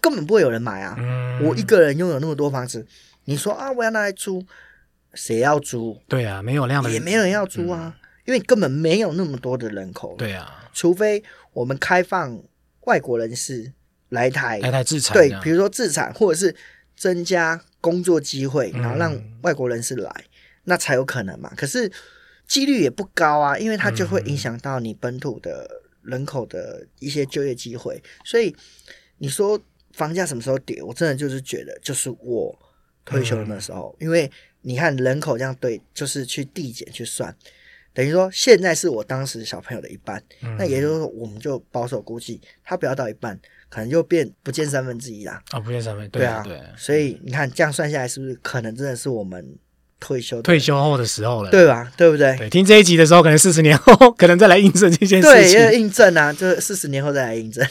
根本不会有人买啊。嗯，我一个人拥有那么多房子，你说啊，我要拿来租，谁要租？对啊，没有那样的，也没有人要租啊，嗯，因为根本没有那么多的人口。对啊，除非我们开放外国人士来台，来台自产，对，比如说自产，或者是增加工作机会，然后让外国人士来。嗯那才有可能嘛，可是几率也不高啊，因为它就会影响到你本土的人口的一些就业机会。所以你说房价什么时候跌？我真的就是觉得，就是我退休的那时候，因为你看人口这样对，就是去递减去算，等于说现在是我当时小朋友的一半，那也就是说，我们就保守估计，他不要到一半，可能就变不见三分之一啦。啊，不见三分，对啊，对。所以你看这样算下来，是不是可能真的是我们？退休退休后的时候了，对吧？对不对？对，听这一集的时候，可能四十年后，[laughs] 可能再来印证这件事情。对，要印证啊，就是四十年后再来印证。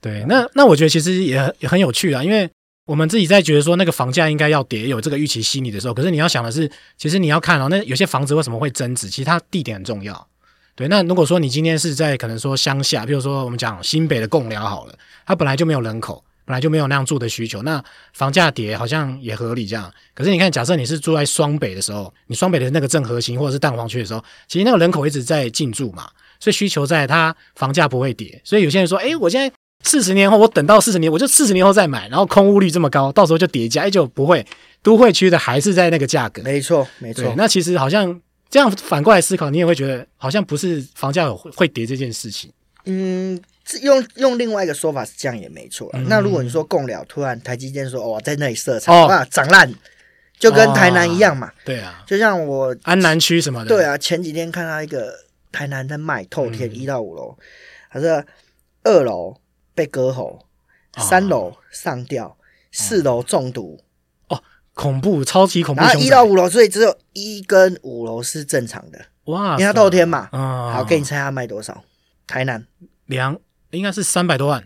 对，那那我觉得其实也也很有趣啊，因为我们自己在觉得说那个房价应该要跌，有这个预期心理的时候，可是你要想的是，其实你要看哦，那有些房子为什么会增值？其实它地点很重要。对，那如果说你今天是在可能说乡下，比如说我们讲新北的贡寮好了，它本来就没有人口。本来就没有那样住的需求，那房价跌好像也合理这样。可是你看，假设你是住在双北的时候，你双北的那个正核心或者是蛋黄区的时候，其实那个人口一直在进驻嘛，所以需求在，它房价不会跌。所以有些人说，诶，我现在四十年后，我等到四十年，我就四十年后再买，然后空屋率这么高，到时候就叠加，诶，就不会。都会区的还是在那个价格，没错，没错。那其实好像这样反过来思考，你也会觉得好像不是房价有会跌这件事情。嗯。用用另外一个说法是这样也没错。嗯、那如果你说共了突然台积电说哦，在那里设厂，哇涨烂，就跟台南一样嘛。哦、对啊，就像我安南区什么的。对啊，前几天看到一个台南在卖透天一到五楼，他说二楼被割喉，三楼上吊，四楼中毒。哦，恐怖，超级恐怖。然后一到五楼，所以只有一跟五楼是正常的。哇，因为它透天嘛。嗯。好，给你猜他卖多少？台南两应该是三百多万。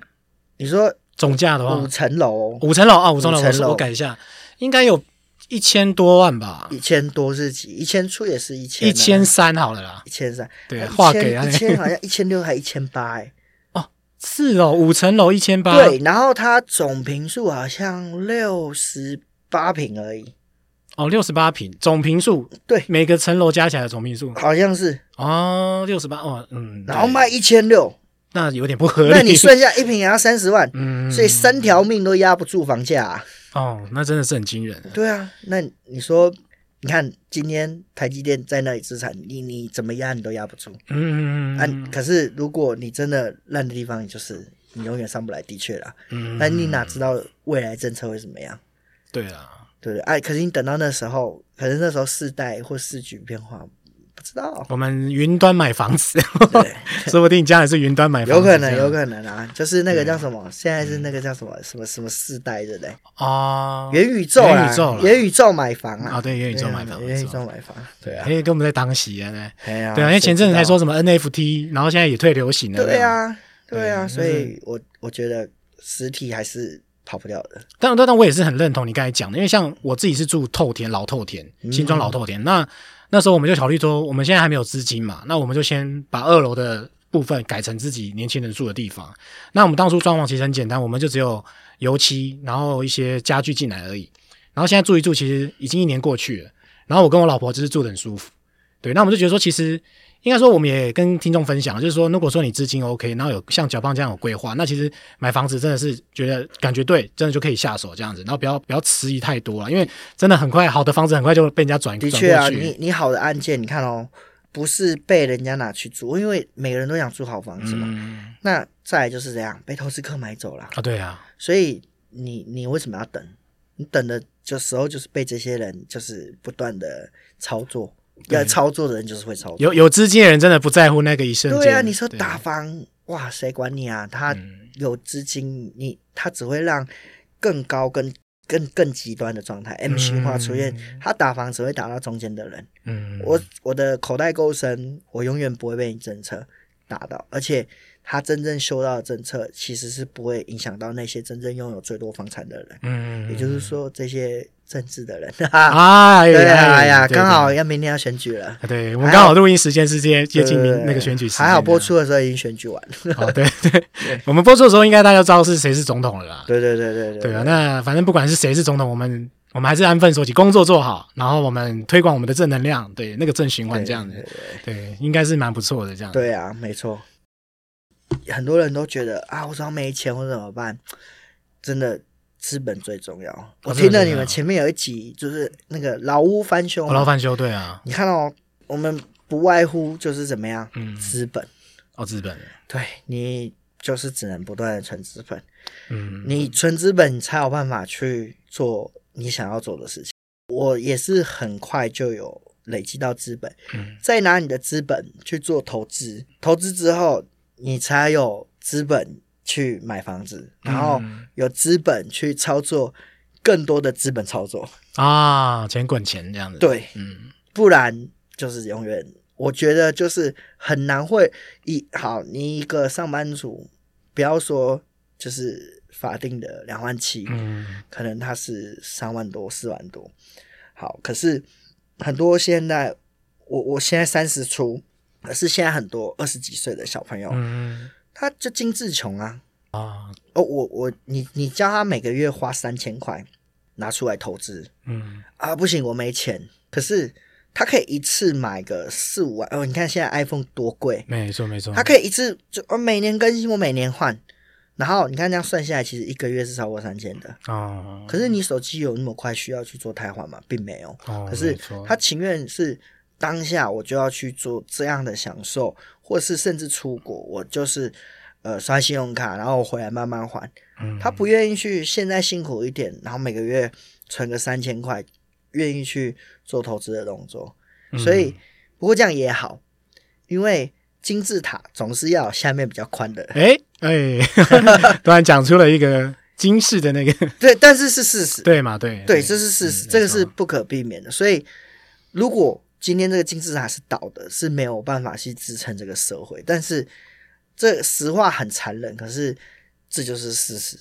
你说总价的话，五层楼，五层楼啊，五层楼，我改一下，应该有一千多万吧？一千多是几？一千出也是一千，一千三好了啦，一千三。对，划给一千好像一千六还一千八哎。哦，是哦，五层楼一千八。对，然后它总坪数好像六十八坪而已。哦，六十八坪总坪数，对，每个层楼加起来的总坪数好像是哦，六十八哦，嗯，然后卖一千六。那有点不合理。那你算下一瓶也要三十万，嗯，所以三条命都压不住房价啊。哦，那真的是很惊人。对啊，那你说，你看今天台积电在那里资产，你你怎么压你都压不住。嗯嗯嗯。啊，可是如果你真的烂的地方，就是你永远上不来，的确啦。嗯。那你哪知道未来政策会怎么样？对啊，对不对？哎，可是你等到那时候，可能那时候世代或世局变化。不知道，我们云端买房子，对，[laughs] 说不定将来是云端买房子，有可能，有可能啊，就是那个叫什么，现在是那个叫什么？什么什么世代的嘞？哦，元宇宙元宇宙，元宇宙买房啊，啊对，元宇宙买房，元宇宙买房，对啊，因为跟我们在当席啊，对啊，对啊，因为前阵子还说什么 NFT，然后现在也退流行了，对啊，对啊，所以我我觉得实体还是跑不掉的。但但但我也是很认同你刚才讲的，因为像我自己是住透田老透田，新庄老透天，那。那时候我们就考虑说，我们现在还没有资金嘛，那我们就先把二楼的部分改成自己年轻人住的地方。那我们当初装潢其实很简单，我们就只有油漆，然后一些家具进来而已。然后现在住一住，其实已经一年过去了。然后我跟我老婆就是住得很舒服，对。那我们就觉得说，其实。应该说，我们也跟听众分享，就是说，如果说你资金 OK，然后有像小胖这样有规划，那其实买房子真的是觉得感觉对，真的就可以下手这样子，然后不要不要迟疑太多了，因为真的很快，好的房子很快就被人家转。的确啊，你你好的案件，你看哦，不是被人家拿去租，因为每个人都想住好房子嘛。嗯、那再来就是这样，被投资客买走了啊。对啊，所以你你为什么要等？你等的就时候就是被这些人就是不断的操作。要操作的人就是会操作，有有资金的人真的不在乎那个一瞬间。对啊，你说打房哇，谁管你啊？他有资金，你他只会让更高、跟更更极端的状态 M 型化出现。他打房只会打到中间的人。嗯，我我的口袋够深，我永远不会被你政策打到，而且他真正修到的政策其实是不会影响到那些真正拥有最多房产的人。嗯，也就是说这些。政治的人啊，[laughs] 对啊，哎呀，刚好要明天要选举了。对，我们刚好录音时间是接接近那个选举时间。还好播出的时候已经选举完了。哦，[laughs] 对对，我们播出的时候应该大家知道是谁是总统了啦。对对对对对。对啊，那反正不管是谁是总统，我们我们还是安分守己，工作做好，然后我们推广我们的正能量，对那个正循环这样子，对，应该是蛮不错的这样。对啊，没错。很多人都觉得啊，我说没钱，我怎么办？真的。资本最重要。我听了你们前面有一集，就是那个老屋翻修，老屋翻修，对啊。你看哦我们不外乎就是怎么样，嗯，资本，哦，资本，对，你就是只能不断的存资本，嗯，你存资本，你才有办法去做你想要做的事情。我也是很快就有累积到资本，嗯，再拿你的资本去做投资，投资之后你才有资本。去买房子，然后有资本去操作更多的资本操作啊，钱滚钱这样子。对，嗯，不然就是永远，我觉得就是很难会一好，你一个上班族，不要说就是法定的两万七，嗯，可能他是三万多、四万多。好，可是很多现在，我我现在三十出，可是现在很多二十几岁的小朋友，嗯。他就精致穷啊！啊哦，我我你你叫他每个月花三千块拿出来投资，嗯啊不行，我没钱。可是他可以一次买个四五万哦。你看现在 iPhone 多贵，没错没错。他可以一次就我每年更新，我每年换。然后你看这样算下来，其实一个月是超过三千的啊。可是你手机有那么快需要去做汰换吗？并没有。可是他情愿是当下我就要去做这样的享受。或是甚至出国，我就是呃刷信用卡，然后回来慢慢还。嗯，他不愿意去现在辛苦一点，然后每个月存个三千块，愿意去做投资的动作。所以，不过这样也好，因为金字塔总是要下面比较宽的。哎哎，[laughs] 突然讲出了一个金氏的那个，[laughs] 对，但是是事实，对嘛？对对，这是事实，这个是不可避免的。所以，如果今天这个金字塔是倒的，是没有办法去支撑这个社会。但是，这实话很残忍，可是这就是事实。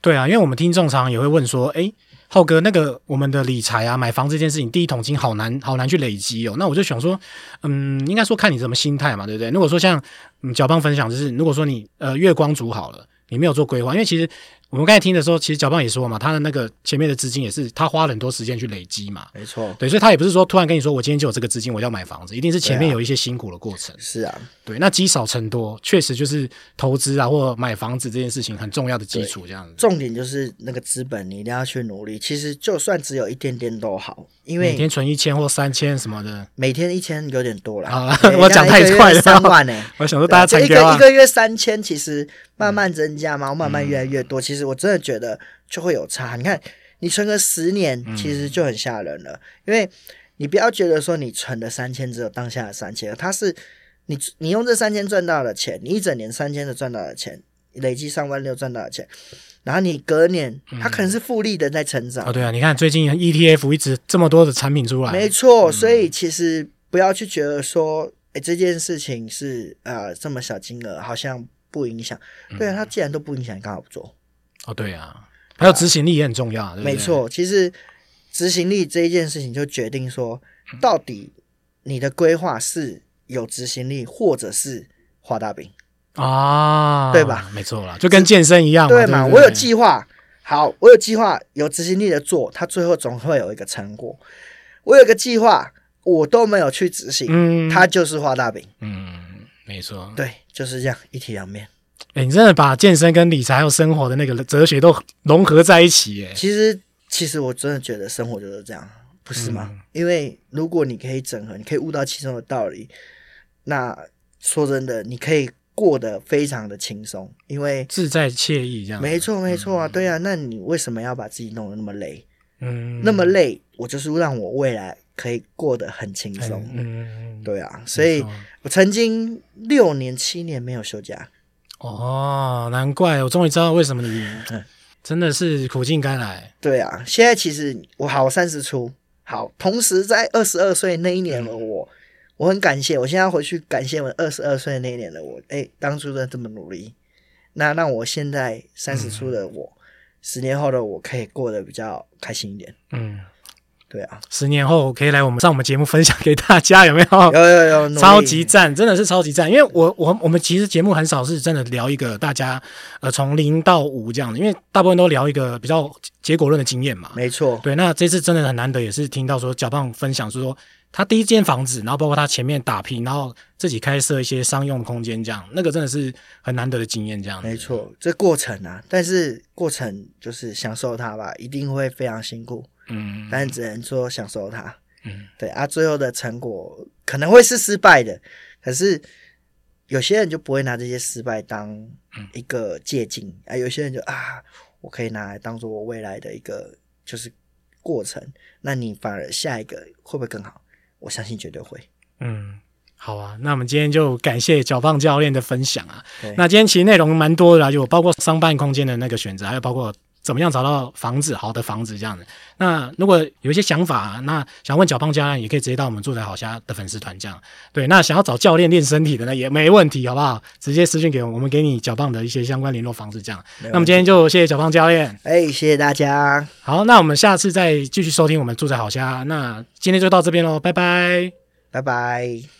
对啊，因为我们听众常常也会问说，哎。浩哥，那个我们的理财啊，买房这件事情，第一桶金好难，好难去累积哦。那我就想说，嗯，应该说看你什么心态嘛，对不对？如果说像嗯，小胖分享就是，如果说你呃月光族好了，你没有做规划，因为其实。我们刚才听的时候，其实小胖也说嘛，他的那个前面的资金也是他花了很多时间去累积嘛。没错，对，所以他也不是说突然跟你说，我今天就有这个资金，我要买房子，一定是前面有一些辛苦的过程。是啊，对，那积少成多，确实就是投资啊或买房子这件事情很重要的基础。这样子，重点就是那个资本，你一定要去努力。其实就算只有一点点都好，因为每天存一千或三千什么的，每天一千有点多了。啊，[laughs] 我讲太快了，三万呢、欸？[laughs] 我想说大家参一个一个月三千，其实慢慢增加嘛，慢慢越来越多。其实我真的觉得。就会有差。你看，你存个十年，其实就很吓人了。嗯、因为你不要觉得说你存的三千只有当下的三千，它是你你用这三千赚到的钱，你一整年三千的赚到的钱，累计上万六赚到的钱，然后你隔年它可能是复利的在成长。嗯、哦，对啊，你看最近 ETF 一直这么多的产品出来，没错。所以其实不要去觉得说，哎，这件事情是呃这么小金额，好像不影响。对啊，它既然都不影响，你干嘛不做？哦，对啊。还有执行力也很重要，啊，对对，没错。其实执行力这一件事情，就决定说，到底你的规划是有执行力，或者是画大饼啊，对吧？没错啦，就跟健身一样嘛，对嘛？我有计划，好，我有计划，有执行力的做，它最后总会有一个成果。我有个计划，我都没有去执行，嗯，它就是画大饼，嗯，没错，对，就是这样，一体两面。哎、欸，你真的把健身跟理财还有生活的那个哲学都融合在一起，哎，其实其实我真的觉得生活就是这样，不是吗？嗯、因为如果你可以整合，你可以悟到其中的道理，那说真的，你可以过得非常的轻松，因为自在惬意这样。没错，没错啊，对啊，那你为什么要把自己弄得那么累？嗯，那么累，我就是让我未来可以过得很轻松。嗯，对啊，所以我曾经六年七年没有休假。哦，难怪我终于知道为什么你真的是苦尽甘来。对啊，现在其实我好三十出，好，同时在二十二岁那一年的我，嗯、我很感谢，我现在回去感谢我二十二岁那一年的我，哎，当初的这么努力，那让我现在三十出的我，嗯、十年后的我可以过得比较开心一点。嗯。对啊，十年后可以来我们上我们节目分享给大家，有没有？[laughs] 有有有，超级赞，真的是超级赞。因为我我我们其实节目很少是真的聊一个大家呃从零到五这样的，因为大部分都聊一个比较结果论的经验嘛。没错，对。那这次真的很难得，也是听到说小胖分享说他第一间房子，然后包括他前面打拼，然后自己开设一些商用空间，这样那个真的是很难得的经验，这样。没错，这过程啊，但是过程就是享受它吧，一定会非常辛苦。嗯，但只能说享受它。嗯，对啊，最后的成果可能会是失败的，可是有些人就不会拿这些失败当一个借鉴、嗯、啊，有些人就啊，我可以拿来当做我未来的一个就是过程。那你反而下一个会不会更好？我相信绝对会。嗯，好啊，那我们今天就感谢小胖教练的分享啊。那今天其实内容蛮多的啦，就包括商办空间的那个选择，还有包括。怎么样找到房子，好的房子这样子？那如果有一些想法，那想问小胖教练，也可以直接到我们住宅好虾的粉丝团这样。对，那想要找教练练身体的呢，也没问题，好不好？直接私信给我们，我们给你小胖的一些相关联络方式这样。那么今天就谢谢小胖教练，哎，谢谢大家。好，那我们下次再继续收听我们住宅好虾。那今天就到这边喽，拜拜，拜拜。